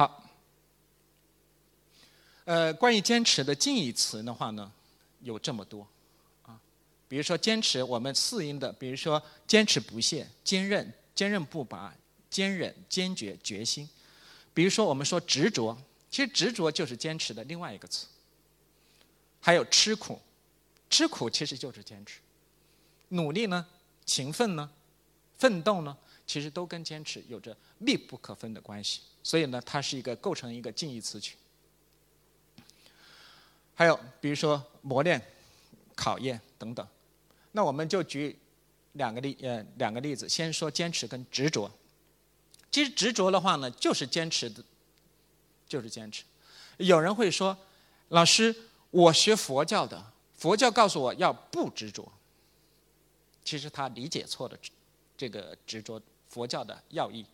好，呃，关于坚持的近义词的话呢，有这么多啊，比如说坚持我们四音的，比如说坚持不懈、坚韧、坚韧不拔、坚韧、坚决、决心。比如说我们说执着，其实执着就是坚持的另外一个词。还有吃苦，吃苦其实就是坚持。努力呢，勤奋呢，奋斗呢，其实都跟坚持有着密不可分的关系。所以呢，它是一个构成一个近义词群。还有比如说磨练、考验等等。那我们就举两个例呃两个例子，先说坚持跟执着。其实执着的话呢，就是坚持的，就是坚持。有人会说，老师。我学佛教的，佛教告诉我要不执着。其实他理解错了这个执着佛教的要义。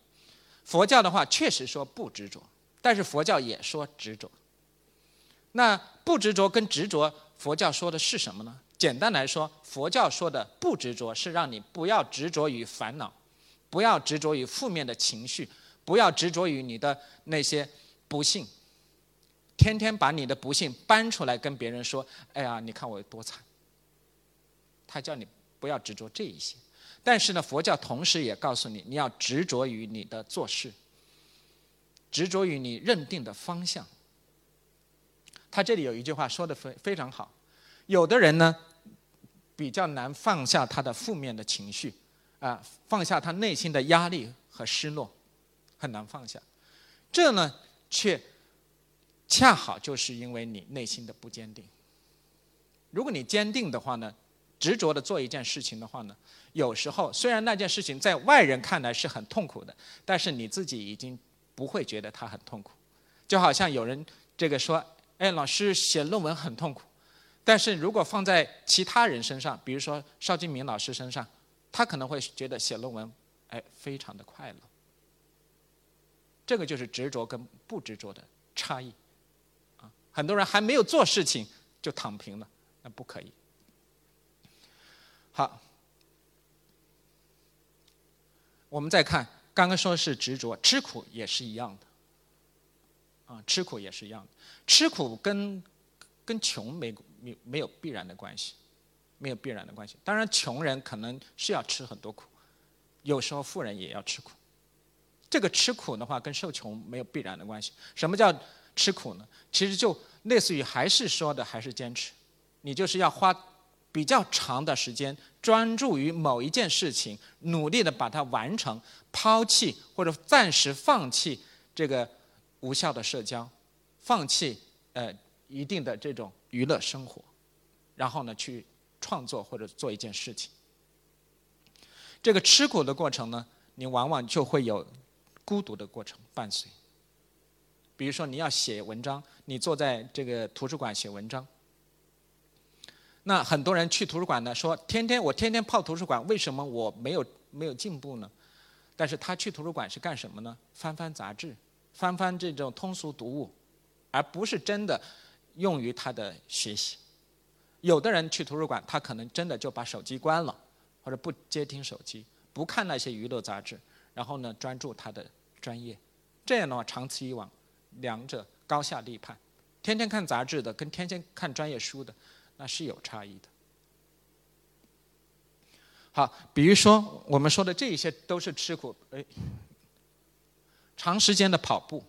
佛教的话确实说不执着，但是佛教也说执着。那不执着跟执着，佛教说的是什么呢？简单来说，佛教说的不执着是让你不要执着于烦恼，不要执着于负面的情绪，不要执着于你的那些不幸。天天把你的不幸搬出来跟别人说，哎呀，你看我有多惨。他叫你不要执着这一些，但是呢，佛教同时也告诉你，你要执着于你的做事，执着于你认定的方向。他这里有一句话说的非非常好，有的人呢比较难放下他的负面的情绪，啊，放下他内心的压力和失落，很难放下。这呢却。恰好就是因为你内心的不坚定。如果你坚定的话呢，执着的做一件事情的话呢，有时候虽然那件事情在外人看来是很痛苦的，但是你自己已经不会觉得它很痛苦。就好像有人这个说：“哎，老师写论文很痛苦。”但是如果放在其他人身上，比如说邵金明老师身上，他可能会觉得写论文哎非常的快乐。这个就是执着跟不执着的差异啊。很多人还没有做事情就躺平了，那不可以。好，我们再看，刚刚说是执着，吃苦也是一样的。啊，吃苦也是一样的，吃苦跟跟穷没没没有必然的关系，没有必然的关系。当然，穷人可能是要吃很多苦，有时候富人也要吃苦。这个吃苦的话，跟受穷没有必然的关系。什么叫？吃苦呢，其实就类似于还是说的还是坚持，你就是要花比较长的时间专注于某一件事情，努力的把它完成，抛弃或者暂时放弃这个无效的社交，放弃呃一定的这种娱乐生活，然后呢去创作或者做一件事情。这个吃苦的过程呢，你往往就会有孤独的过程伴随。比如说你要写文章，你坐在这个图书馆写文章，那很多人去图书馆呢，说天天我天天泡图书馆，为什么我没有没有进步呢？但是他去图书馆是干什么呢？翻翻杂志，翻翻这种通俗读物，而不是真的用于他的学习。有的人去图书馆，他可能真的就把手机关了，或者不接听手机，不看那些娱乐杂志，然后呢专注他的专业。这样的话，长此以往。两者高下立判，天天看杂志的跟天天看专业书的，那是有差异的。好，比如说我们说的这一些都是吃苦，哎，长时间的跑步，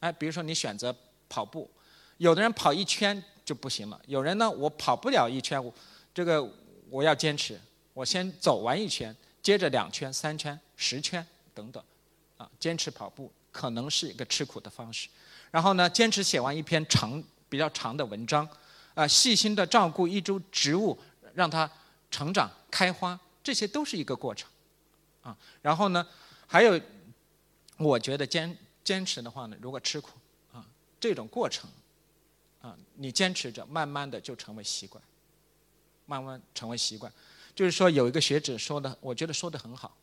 哎，比如说你选择跑步，有的人跑一圈就不行了，有人呢我跑不了一圈，我这个我要坚持，我先走完一圈，接着两圈、三圈、十圈等等，啊，坚持跑步。可能是一个吃苦的方式，然后呢，坚持写完一篇长、比较长的文章，啊，细心的照顾一株植物，让它成长开花，这些都是一个过程，啊，然后呢，还有，我觉得坚坚持的话呢，如果吃苦，啊，这种过程，啊，你坚持着，慢慢的就成为习惯，慢慢成为习惯，就是说有一个学者说的，我觉得说的很好，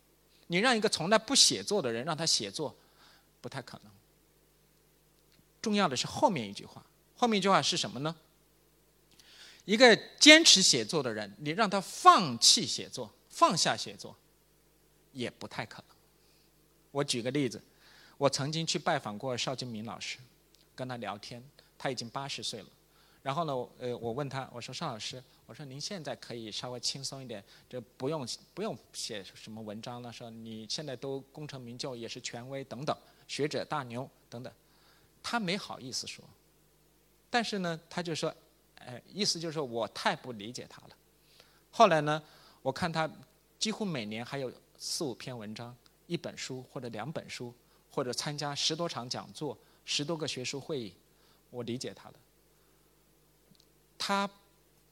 你让一个从来不写作的人让他写作。不太可能。重要的是后面一句话，后面一句话是什么呢？一个坚持写作的人，你让他放弃写作、放下写作，也不太可能。我举个例子，我曾经去拜访过邵金明老师，跟他聊天，他已经八十岁了。然后呢，呃，我问他，我说邵老师，我说您现在可以稍微轻松一点，就不用不用写什么文章了，说你现在都功成名就，也是权威等等，学者大牛等等。他没好意思说，但是呢，他就说，哎，意思就是说我太不理解他了。后来呢，我看他几乎每年还有四五篇文章，一本书或者两本书。或者参加十多场讲座、十多个学术会议，我理解他了。他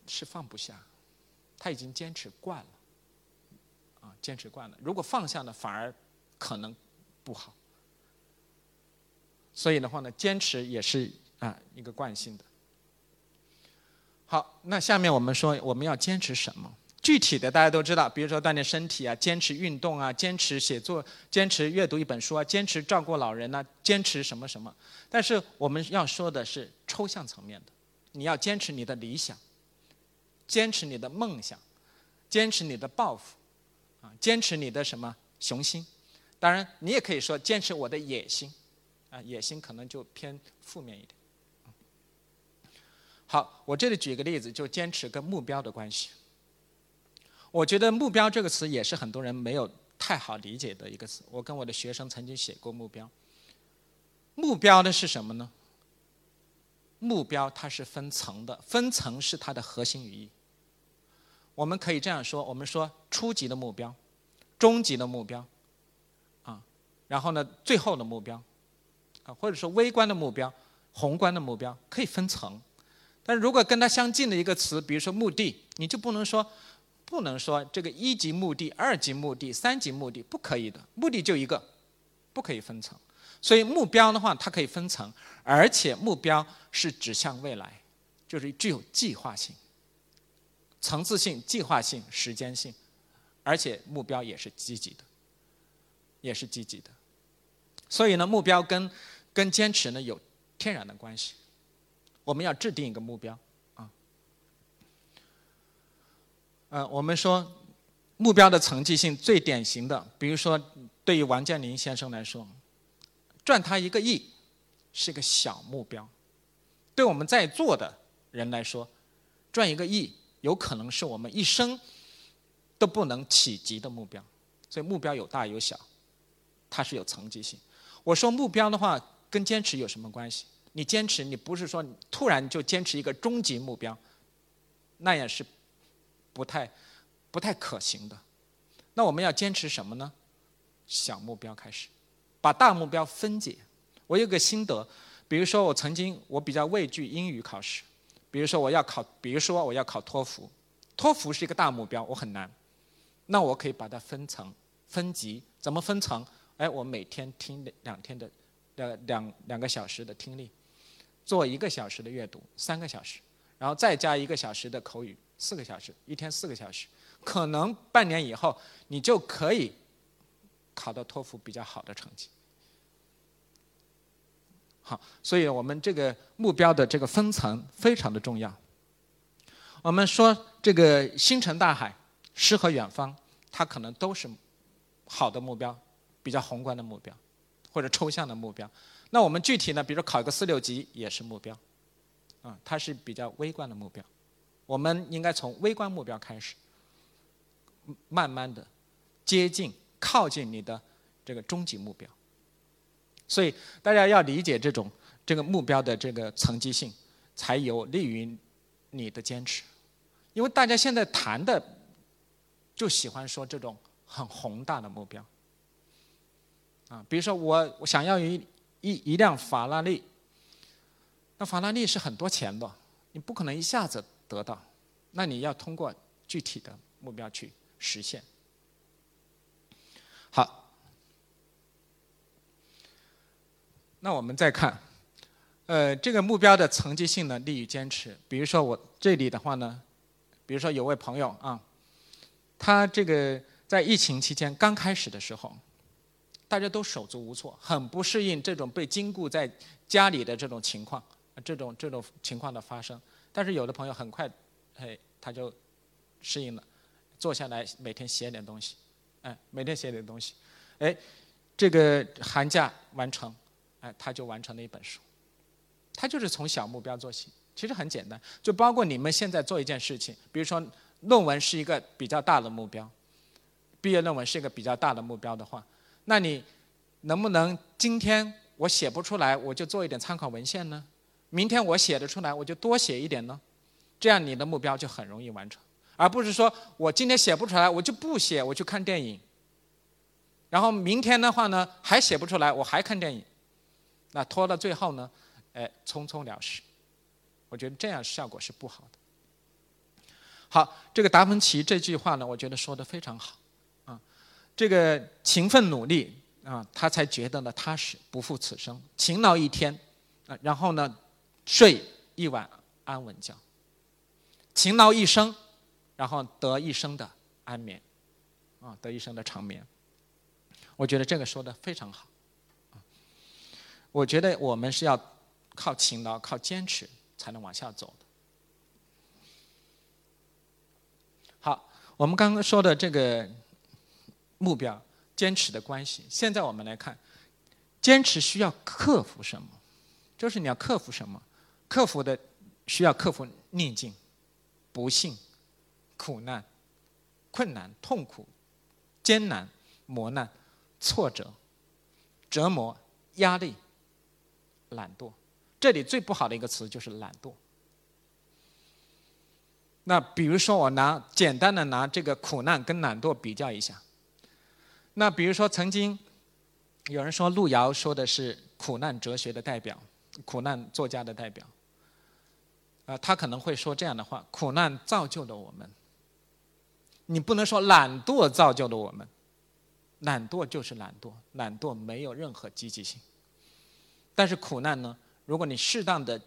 是放不下，他已经坚持惯了，啊，坚持惯了。如果放下呢，反而可能不好。所以的话呢，坚持也是啊一个惯性的。好，那下面我们说我们要坚持什么？具体的大家都知道，比如说锻炼身体啊，坚持运动啊，坚持写作，坚持阅读一本书啊，坚持照顾老人呐，坚持什么什么。但是我们要说的是抽象层面的，你要坚持你的理想，坚持你的梦想，坚持你的抱负，啊，坚持你的什么雄心。当然，你也可以说坚持我的野心，啊，野心可能就偏负面一点。好，我这里举个例子，就坚持跟目标的关系。我觉得“目标”这个词也是很多人没有太好理解的一个词。我跟我的学生曾经写过目标。目标的是什么呢？目标它是分层的，分层是它的核心语义。我们可以这样说：我们说初级的目标、中级的目标，啊，然后呢，最后的目标，啊，或者说微观的目标、宏观的目标，可以分层。但如果跟它相近的一个词，比如说目的，你就不能说。不能说这个一级目的、二级目的、三级目的不可以的，目的就一个，不可以分层。所以目标的话，它可以分层，而且目标是指向未来，就是具有计划性、层次性、计划性、时间性，而且目标也是积极的，也是积极的。所以呢，目标跟跟坚持呢有天然的关系。我们要制定一个目标。啊呃，我们说目标的层级性最典型的，比如说对于王健林先生来说，赚他一个亿是个小目标；对我们在座的人来说，赚一个亿有可能是我们一生都不能企及的目标。所以目标有大有小，它是有层级性。我说目标的话，跟坚持有什么关系？你坚持，你不是说突然就坚持一个终极目标，那样是。不太，不太可行的。那我们要坚持什么呢？小目标开始，把大目标分解。我有个心得，比如说我曾经我比较畏惧英语考试，比如说我要考，比如说我要考托福，托福是一个大目标，我很难。那我可以把它分层、分级，怎么分层？哎，我每天听两天的，呃，两两个小时的听力，做一个小时的阅读，三个小时，然后再加一个小时的口语。四个小时，一天四个小时，可能半年以后你就可以考到托福比较好的成绩。好，所以我们这个目标的这个分层非常的重要。我们说这个星辰大海、诗和远方，它可能都是好的目标，比较宏观的目标或者抽象的目标。那我们具体呢，比如考一个四六级也是目标，啊，它是比较微观的目标。我们应该从微观目标开始，慢慢的接近、靠近你的这个终极目标。所以大家要理解这种这个目标的这个层级性，才有利于你的坚持。因为大家现在谈的就喜欢说这种很宏大的目标，啊，比如说我我想要一一一辆法拉利，那法拉利是很多钱的，你不可能一下子。得到，那你要通过具体的目标去实现。好，那我们再看，呃，这个目标的层级性呢，利于坚持。比如说我这里的话呢，比如说有位朋友啊，他这个在疫情期间刚开始的时候，大家都手足无措，很不适应这种被禁锢在家里的这种情况，这种这种情况的发生。但是有的朋友很快，嘿，他就适应了，坐下来每天写点东西，哎，每天写点东西，哎，这个寒假完成，哎，他就完成了一本书。他就是从小目标做起，其实很简单，就包括你们现在做一件事情，比如说论文是一个比较大的目标，毕业论文是一个比较大的目标的话，那你能不能今天我写不出来，我就做一点参考文献呢？明天我写得出来，我就多写一点呢？这样你的目标就很容易完成，而不是说我今天写不出来，我就不写，我去看电影。然后明天的话呢，还写不出来，我还看电影，那拖到最后呢，哎，匆匆了事。我觉得这样效果是不好的。好，这个达芬奇这句话呢，我觉得说的非常好，这个勤奋努力啊，他才觉得呢踏实，不负此生。勤劳一天，啊，然后呢，睡一晚安稳觉。勤劳一生，然后得一生的安眠，啊，得一生的长眠。我觉得这个说的非常好。我觉得我们是要靠勤劳、靠坚持才能往下走的。好，我们刚刚说的这个目标、坚持的关系，现在我们来看，坚持需要克服什么？就是你要克服什么？克服的需要克服逆境。不幸、苦难、困难、痛苦、艰难、磨难、挫折、折磨、压力、懒惰。这里最不好的一个词就是懒惰。那比如说，我拿简单的拿这个苦难跟懒惰比较一下。那比如说，曾经有人说路遥说的是苦难哲学的代表，苦难作家的代表。啊，他可能会说这样的话：苦难造就了我们。你不能说懒惰造就了我们，懒惰就是懒惰，懒惰没有任何积极性。但是苦难呢？如果你适当的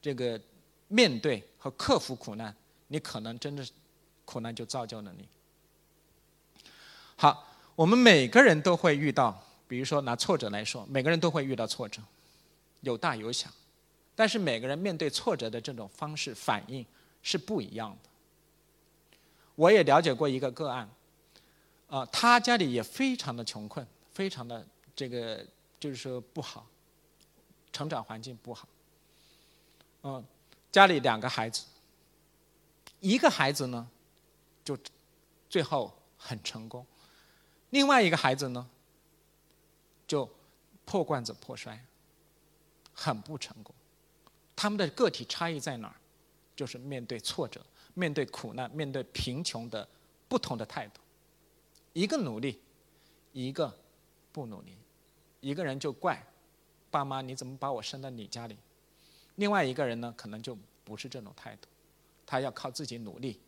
这个面对和克服苦难，你可能真的苦难就造就了你。好，我们每个人都会遇到，比如说拿挫折来说，每个人都会遇到挫折，有大有小。但是每个人面对挫折的这种方式反应是不一样的。我也了解过一个个案，啊，他家里也非常的穷困，非常的这个就是说不好，成长环境不好。嗯，家里两个孩子，一个孩子呢，就最后很成功，另外一个孩子呢，就破罐子破摔，很不成功。他们的个体差异在哪儿？就是面对挫折、面对苦难、面对贫穷的不同的态度。一个努力，一个不努力。一个人就怪爸妈你怎么把我生到你家里？另外一个人呢，可能就不是这种态度，他要靠自己努力。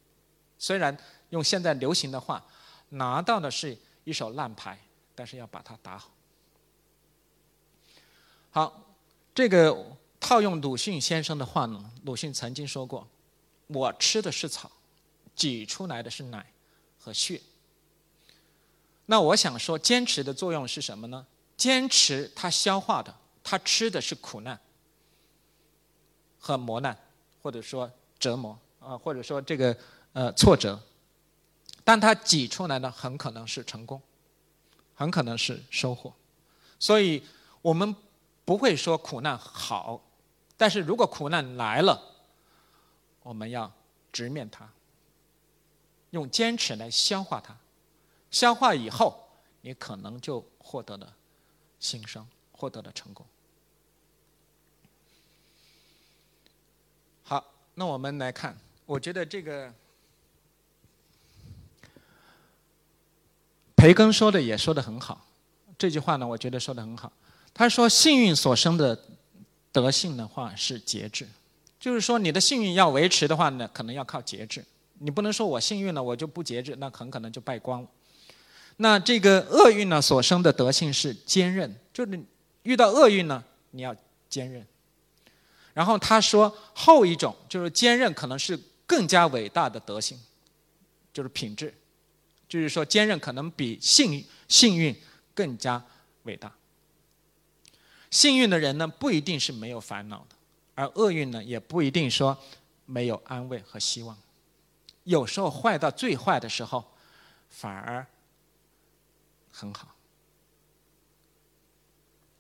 虽然用现在流行的话，拿到的是一手烂牌，但是要把它打好。好，这个。套用鲁迅先生的话呢，鲁迅曾经说过：“我吃的是草，挤出来的是奶和血。”那我想说，坚持的作用是什么呢？坚持它消化的，它吃的是苦难和磨难，或者说折磨啊，或者说这个呃挫折，但它挤出来的很可能是成功，很可能是收获。所以我们不会说苦难好。但是如果苦难来了，我们要直面它，用坚持来消化它，消化以后，你可能就获得了新生，获得了成功。好，那我们来看，我觉得这个培根说的也说的很好，这句话呢，我觉得说的很好。他说：“幸运所生的。”德性的话是节制，就是说你的幸运要维持的话呢，可能要靠节制。你不能说我幸运了，我就不节制，那很可能就败光了。那这个厄运呢所生的德性是坚韧，就是遇到厄运呢，你要坚韧。然后他说后一种就是坚韧，可能是更加伟大的德性，就是品质，就是说坚韧可能比幸幸运更加伟大。幸运的人呢，不一定是没有烦恼的；而厄运呢，也不一定说没有安慰和希望。有时候坏到最坏的时候，反而很好。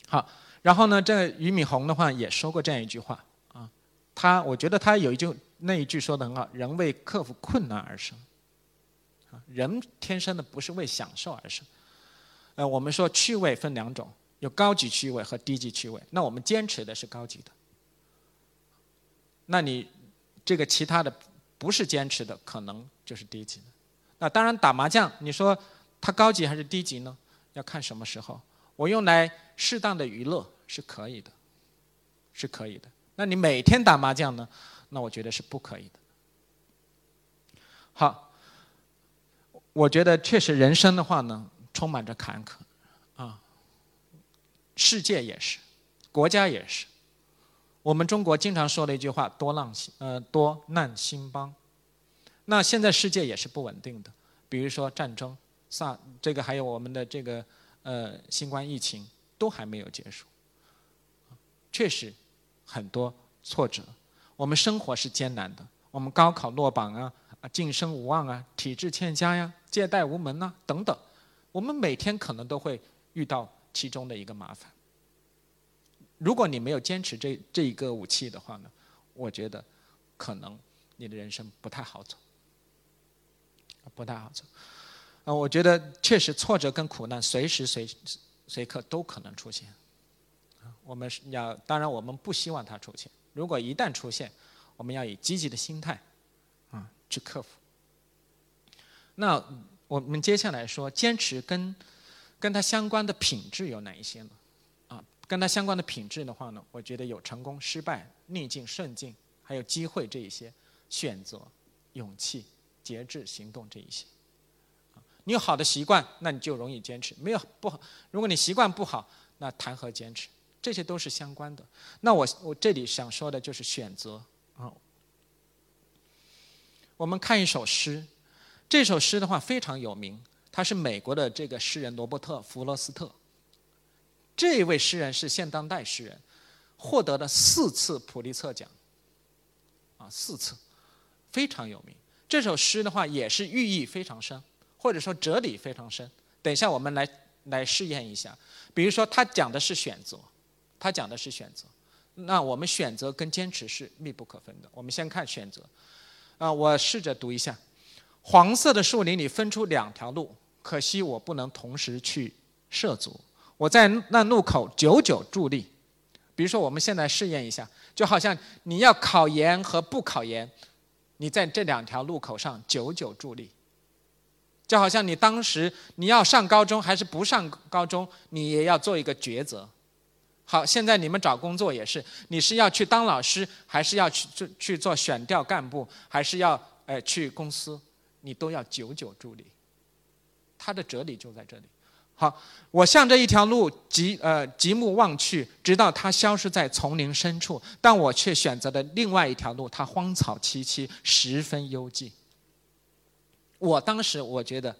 好，然后呢，这俞敏洪的话也说过这样一句话啊，他我觉得他有一句那一句说的很好，人为克服困难而生。人天生的不是为享受而生。呃，我们说趣味分两种，有高级趣味和低级趣味。那我们坚持的是高级的。那你这个其他的不是坚持的，可能就是低级的。那当然打麻将，你说它高级还是低级呢？要看什么时候。我用来适当的娱乐是可以的，是可以的。那你每天打麻将呢？那我觉得是不可以的。好，我觉得确实人生的话呢。充满着坎坷，啊，世界也是，国家也是。我们中国经常说的一句话：“多浪兴，呃，多难兴邦。”那现在世界也是不稳定的，比如说战争、萨这个还有我们的这个呃新冠疫情都还没有结束，确实很多挫折。我们生活是艰难的，我们高考落榜啊，啊，晋升无望啊，体制欠佳呀，借贷无门呐，等等。我们每天可能都会遇到其中的一个麻烦。如果你没有坚持这这一个武器的话呢，我觉得可能你的人生不太好走，不太好走。啊，我觉得确实挫折跟苦难随时随随刻都可能出现。我们要当然我们不希望它出现。如果一旦出现，我们要以积极的心态去克服。那。我们接下来说，坚持跟跟它相关的品质有哪一些呢？啊，跟它相关的品质的话呢，我觉得有成功、失败、逆境、顺境，还有机会这一些，选择、勇气、节制、行动这一些。你有好的习惯，那你就容易坚持；没有不好，如果你习惯不好，那谈何坚持？这些都是相关的。那我我这里想说的就是选择啊。我们看一首诗。这首诗的话非常有名，他是美国的这个诗人罗伯特·弗罗斯特。这位诗人是现当代诗人，获得了四次普利策奖，啊，四次，非常有名。这首诗的话也是寓意非常深，或者说哲理非常深。等一下我们来来试验一下，比如说他讲的是选择，他讲的是选择，那我们选择跟坚持是密不可分的。我们先看选择，啊，我试着读一下。黄色的树林里分出两条路，可惜我不能同时去涉足。我在那路口久久伫立。比如说，我们现在试验一下，就好像你要考研和不考研，你在这两条路口上久久伫立。就好像你当时你要上高中还是不上高中，你也要做一个抉择。好，现在你们找工作也是，你是要去当老师，还是要去去去做选调干部，还是要呃去公司？你都要久久伫立，他的哲理就在这里。好，我向着一条路极呃极目望去，直到它消失在丛林深处，但我却选择了另外一条路，它荒草萋萋，十分幽寂。我当时我觉得，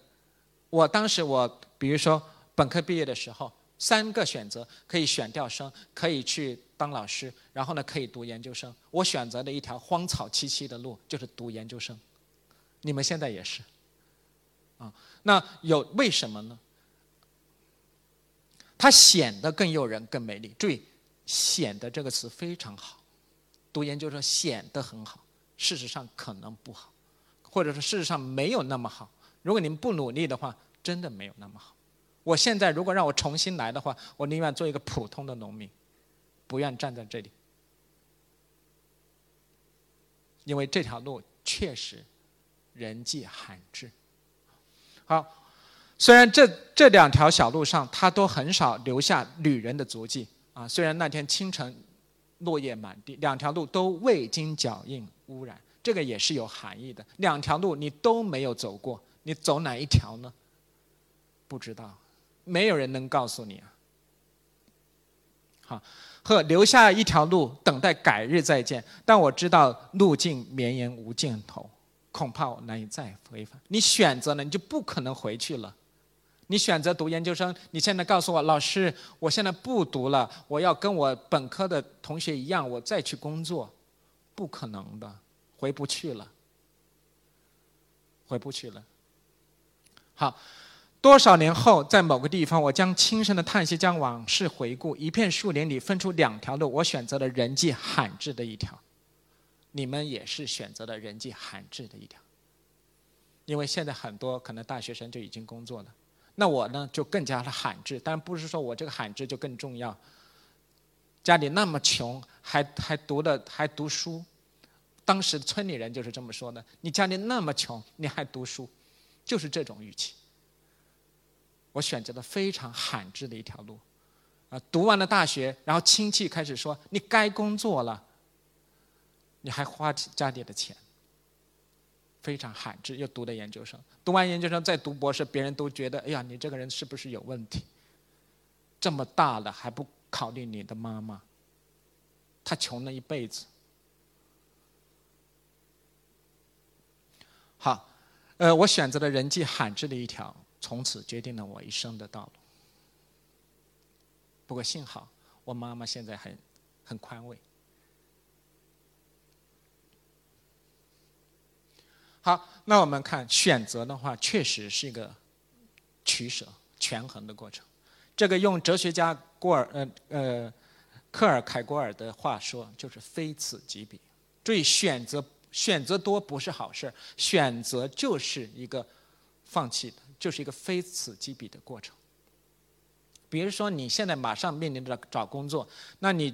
我当时我比如说本科毕业的时候，三个选择可以选调生，可以去当老师，然后呢可以读研究生。我选择了一条荒草萋萋的路，就是读研究生。你们现在也是，啊，那有为什么呢？它显得更诱人、更美丽。注意，“显得”这个词非常好。读研究生显得很好，事实上可能不好，或者说事实上没有那么好。如果你们不努力的话，真的没有那么好。我现在如果让我重新来的话，我宁愿做一个普通的农民，不愿站在这里，因为这条路确实。人迹罕至。好，虽然这这两条小路上，它都很少留下旅人的足迹啊。虽然那天清晨落叶满地，两条路都未经脚印污染，这个也是有含义的。两条路你都没有走过，你走哪一条呢？不知道，没有人能告诉你啊。好，和留下一条路，等待改日再见。但我知道路径绵延无尽头。恐怕我难以再回返。你选择了，你就不可能回去了。你选择读研究生，你现在告诉我，老师，我现在不读了，我要跟我本科的同学一样，我再去工作，不可能的，回不去了，回不去了。好，多少年后，在某个地方，我将轻声的叹息，将往事回顾。一片树林里分出两条路，我选择了人迹罕至的一条。你们也是选择了人迹罕至的一条。因为现在很多可能大学生就已经工作了，那我呢就更加的罕至，但不是说我这个罕至就更重要。家里那么穷，还还读的还读书，当时村里人就是这么说的：你家里那么穷，你还读书，就是这种语气。我选择了非常罕至的一条路，啊，读完了大学，然后亲戚开始说你该工作了，你还花家里的钱。非常罕至，又读的研究生，读完研究生再读博士，别人都觉得，哎呀，你这个人是不是有问题？这么大了还不考虑你的妈妈？她穷了一辈子。好，呃，我选择了人迹罕至的一条，从此决定了我一生的道路。不过幸好，我妈妈现在很很宽慰。好，那我们看选择的话，确实是一个取舍、权衡的过程。这个用哲学家郭尔呃呃克尔凯郭尔的话说，就是非此即彼。注意，选择选择多不是好事选择就是一个放弃的，就是一个非此即彼的过程。比如说，你现在马上面临着找工作，那你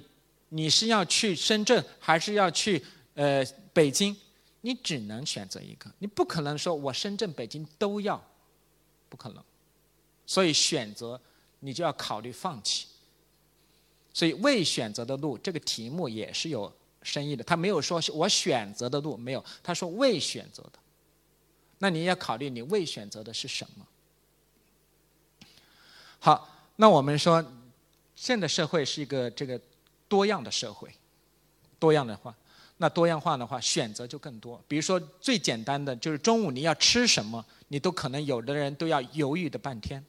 你是要去深圳，还是要去呃北京？你只能选择一个，你不可能说我深圳、北京都要，不可能。所以选择你就要考虑放弃。所以未选择的路这个题目也是有深意的，他没有说我选择的路没有，他说未选择的。那你要考虑你未选择的是什么。好，那我们说，现在社会是一个这个多样的社会，多样的话。那多样化的话，选择就更多。比如说，最简单的就是中午你要吃什么，你都可能有的人都要犹豫的半天，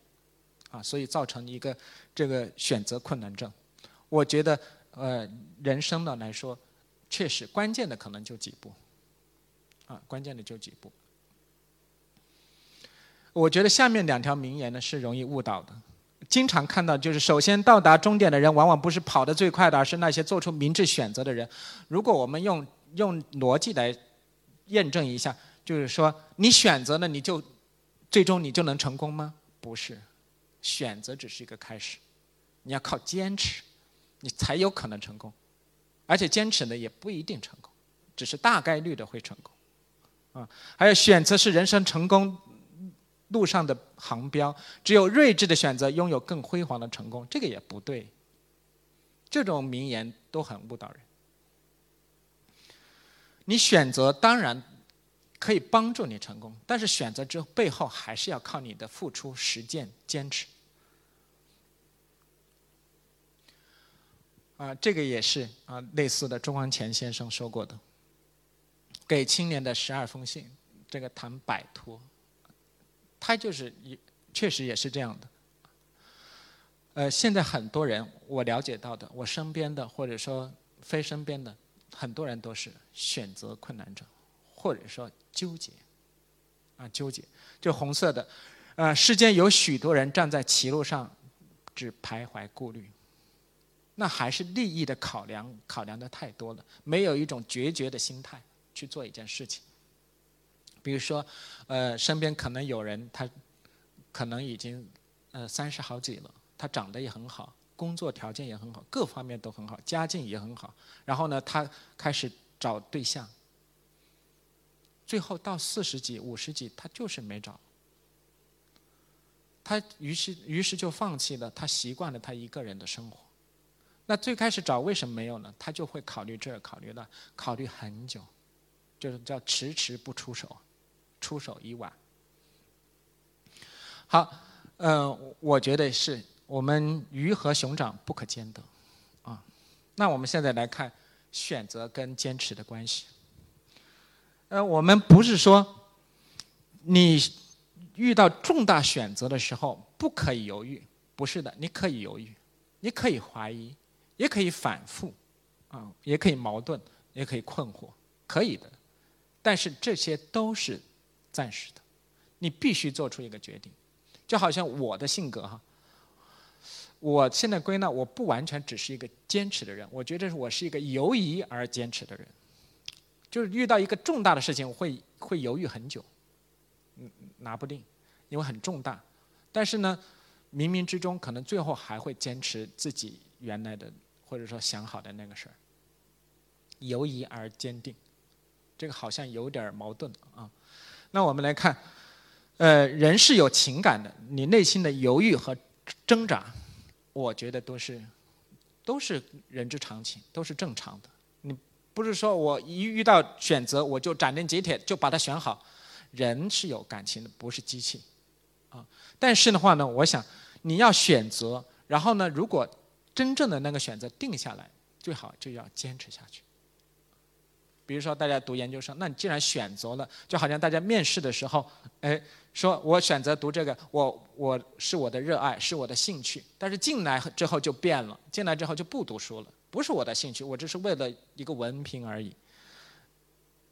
啊，所以造成一个这个选择困难症。我觉得，呃，人生的来说，确实关键的可能就几步，啊，关键的就几步。我觉得下面两条名言呢是容易误导的。经常看到，就是首先到达终点的人，往往不是跑得最快的，而是那些做出明智选择的人。如果我们用用逻辑来验证一下，就是说，你选择了，你就最终你就能成功吗？不是，选择只是一个开始，你要靠坚持，你才有可能成功。而且坚持呢，也不一定成功，只是大概率的会成功。啊，还有选择是人生成功。路上的航标，只有睿智的选择拥有更辉煌的成功，这个也不对。这种名言都很误导人。你选择当然可以帮助你成功，但是选择之后背后还是要靠你的付出、实践、坚持。啊，这个也是啊，类似的，钟光潜先生说过的，给青年的十二封信，这个谈摆脱。他就是也确实也是这样的。呃，现在很多人我了解到的，我身边的或者说非身边的很多人都是选择困难症，或者说纠结，啊纠结，就红色的，呃，世间有许多人站在歧路上，只徘徊顾虑，那还是利益的考量考量的太多了，没有一种决绝的心态去做一件事情。比如说，呃，身边可能有人，他可能已经呃三十好几了，他长得也很好，工作条件也很好，各方面都很好，家境也很好。然后呢，他开始找对象，最后到四十几、五十几，他就是没找。他于是于是就放弃了，他习惯了他一个人的生活。那最开始找为什么没有呢？他就会考虑这，考虑那，考虑很久，就是叫迟迟不出手。出手已晚。好，嗯，我觉得是我们鱼和熊掌不可兼得，啊，那我们现在来看选择跟坚持的关系。呃，我们不是说你遇到重大选择的时候不可以犹豫，不是的，你可以犹豫，你可以怀疑，也可以反复，啊，也可以矛盾，也可以困惑，可以的，但是这些都是。暂时的，你必须做出一个决定，就好像我的性格哈，我现在归纳，我不完全只是一个坚持的人，我觉得我是一个犹疑而坚持的人，就是遇到一个重大的事情，我会会犹豫很久，嗯，拿不定，因为很重大，但是呢，冥冥之中可能最后还会坚持自己原来的或者说想好的那个事儿，犹疑而坚定，这个好像有点矛盾啊。那我们来看，呃，人是有情感的，你内心的犹豫和挣扎，我觉得都是都是人之常情，都是正常的。你不是说我一遇到选择我就斩钉截铁就把它选好，人是有感情的，不是机器啊。但是的话呢，我想你要选择，然后呢，如果真正的那个选择定下来，最好就要坚持下去。比如说，大家读研究生，那你既然选择了，就好像大家面试的时候，哎，说我选择读这个，我我是我的热爱，是我的兴趣，但是进来之后就变了，进来之后就不读书了，不是我的兴趣，我只是为了一个文凭而已。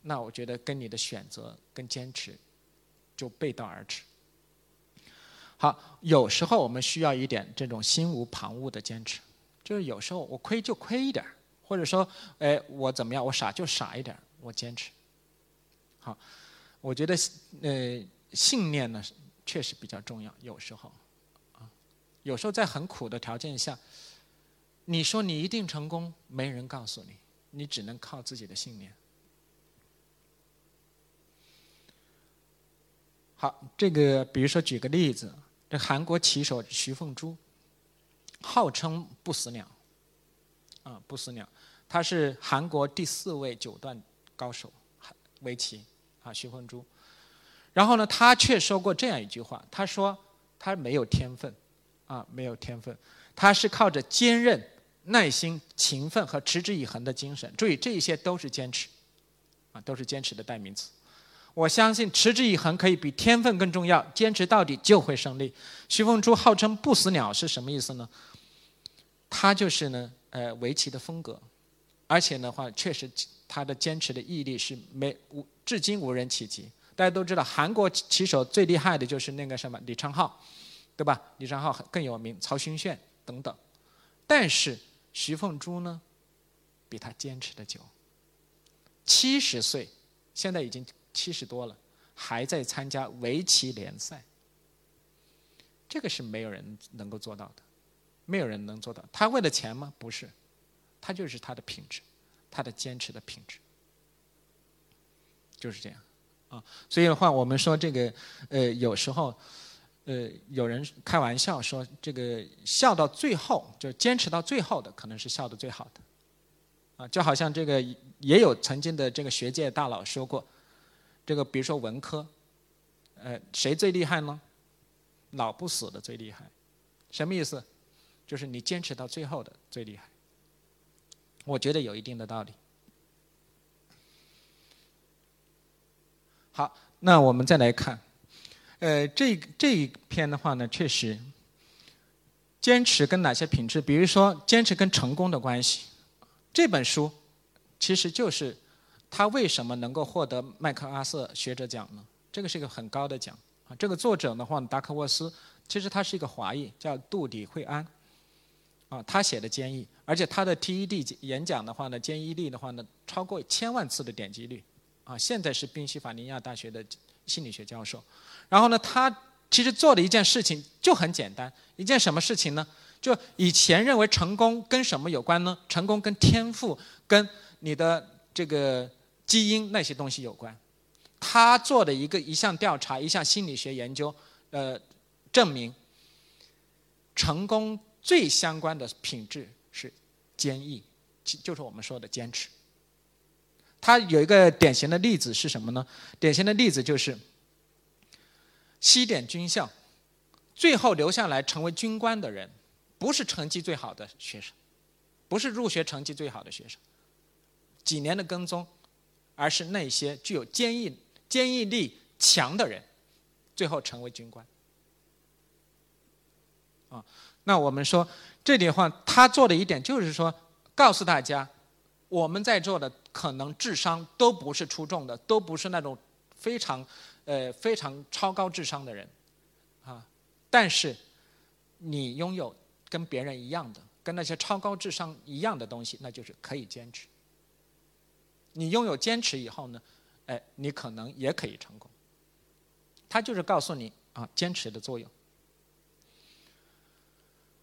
那我觉得跟你的选择跟坚持就背道而驰。好，有时候我们需要一点这种心无旁骛的坚持，就是有时候我亏就亏一点儿。或者说，哎，我怎么样？我傻就傻一点，我坚持。好，我觉得呃，信念呢确实比较重要。有时候，啊，有时候在很苦的条件下，你说你一定成功，没人告诉你，你只能靠自己的信念。好，这个比如说举个例子，这韩国棋手徐凤珠，号称不死鸟，啊，不死鸟。他是韩国第四位九段高手，围棋啊，徐凤珠。然后呢，他却说过这样一句话：“他说他没有天分，啊，没有天分，他是靠着坚韧、耐心、勤奋和持之以恒的精神。注意，这一些都是坚持，啊，都是坚持的代名词。我相信持之以恒可以比天分更重要，坚持到底就会胜利。徐凤珠号称不死鸟是什么意思呢？他就是呢，呃，围棋的风格。”而且的话，确实他的坚持的毅力是没无至今无人企及。大家都知道，韩国棋手最厉害的就是那个什么李昌镐，对吧？李昌镐更有名，曹勋炫等等。但是徐凤珠呢，比他坚持的久。七十岁，现在已经七十多了，还在参加围棋联赛。这个是没有人能够做到的，没有人能做到。他为了钱吗？不是。他就是他的品质，他的坚持的品质，就是这样，啊，所以的话，我们说这个，呃，有时候，呃，有人开玩笑说，这个笑到最后，就坚持到最后的，可能是笑的最好的，啊，就好像这个也有曾经的这个学界大佬说过，这个比如说文科，呃，谁最厉害呢？老不死的最厉害，什么意思？就是你坚持到最后的最厉害。我觉得有一定的道理。好，那我们再来看，呃，这这一篇的话呢，确实，坚持跟哪些品质？比如说，坚持跟成功的关系。这本书其实就是他为什么能够获得麦克阿瑟学者奖呢？这个是一个很高的奖啊。这个作者的话，达克沃斯，其实他是一个华裔，叫杜底惠安。啊，他写的坚毅，而且他的 TED 演讲的话呢，坚毅力的话呢，超过千万次的点击率，啊，现在是宾夕法尼亚大学的心理学教授。然后呢，他其实做的一件事情就很简单，一件什么事情呢？就以前认为成功跟什么有关呢？成功跟天赋、跟你的这个基因那些东西有关。他做的一个一项调查，一项心理学研究，呃，证明成功。最相关的品质是坚毅，就是我们说的坚持。他有一个典型的例子是什么呢？典型的例子就是西点军校，最后留下来成为军官的人，不是成绩最好的学生，不是入学成绩最好的学生，几年的跟踪，而是那些具有坚毅、坚毅力强的人，最后成为军官。啊。那我们说，这里话，他做的一点就是说，告诉大家，我们在座的可能智商都不是出众的，都不是那种非常，呃非常超高智商的人，啊，但是你拥有跟别人一样的、跟那些超高智商一样的东西，那就是可以坚持。你拥有坚持以后呢，哎，你可能也可以成功。他就是告诉你啊，坚持的作用。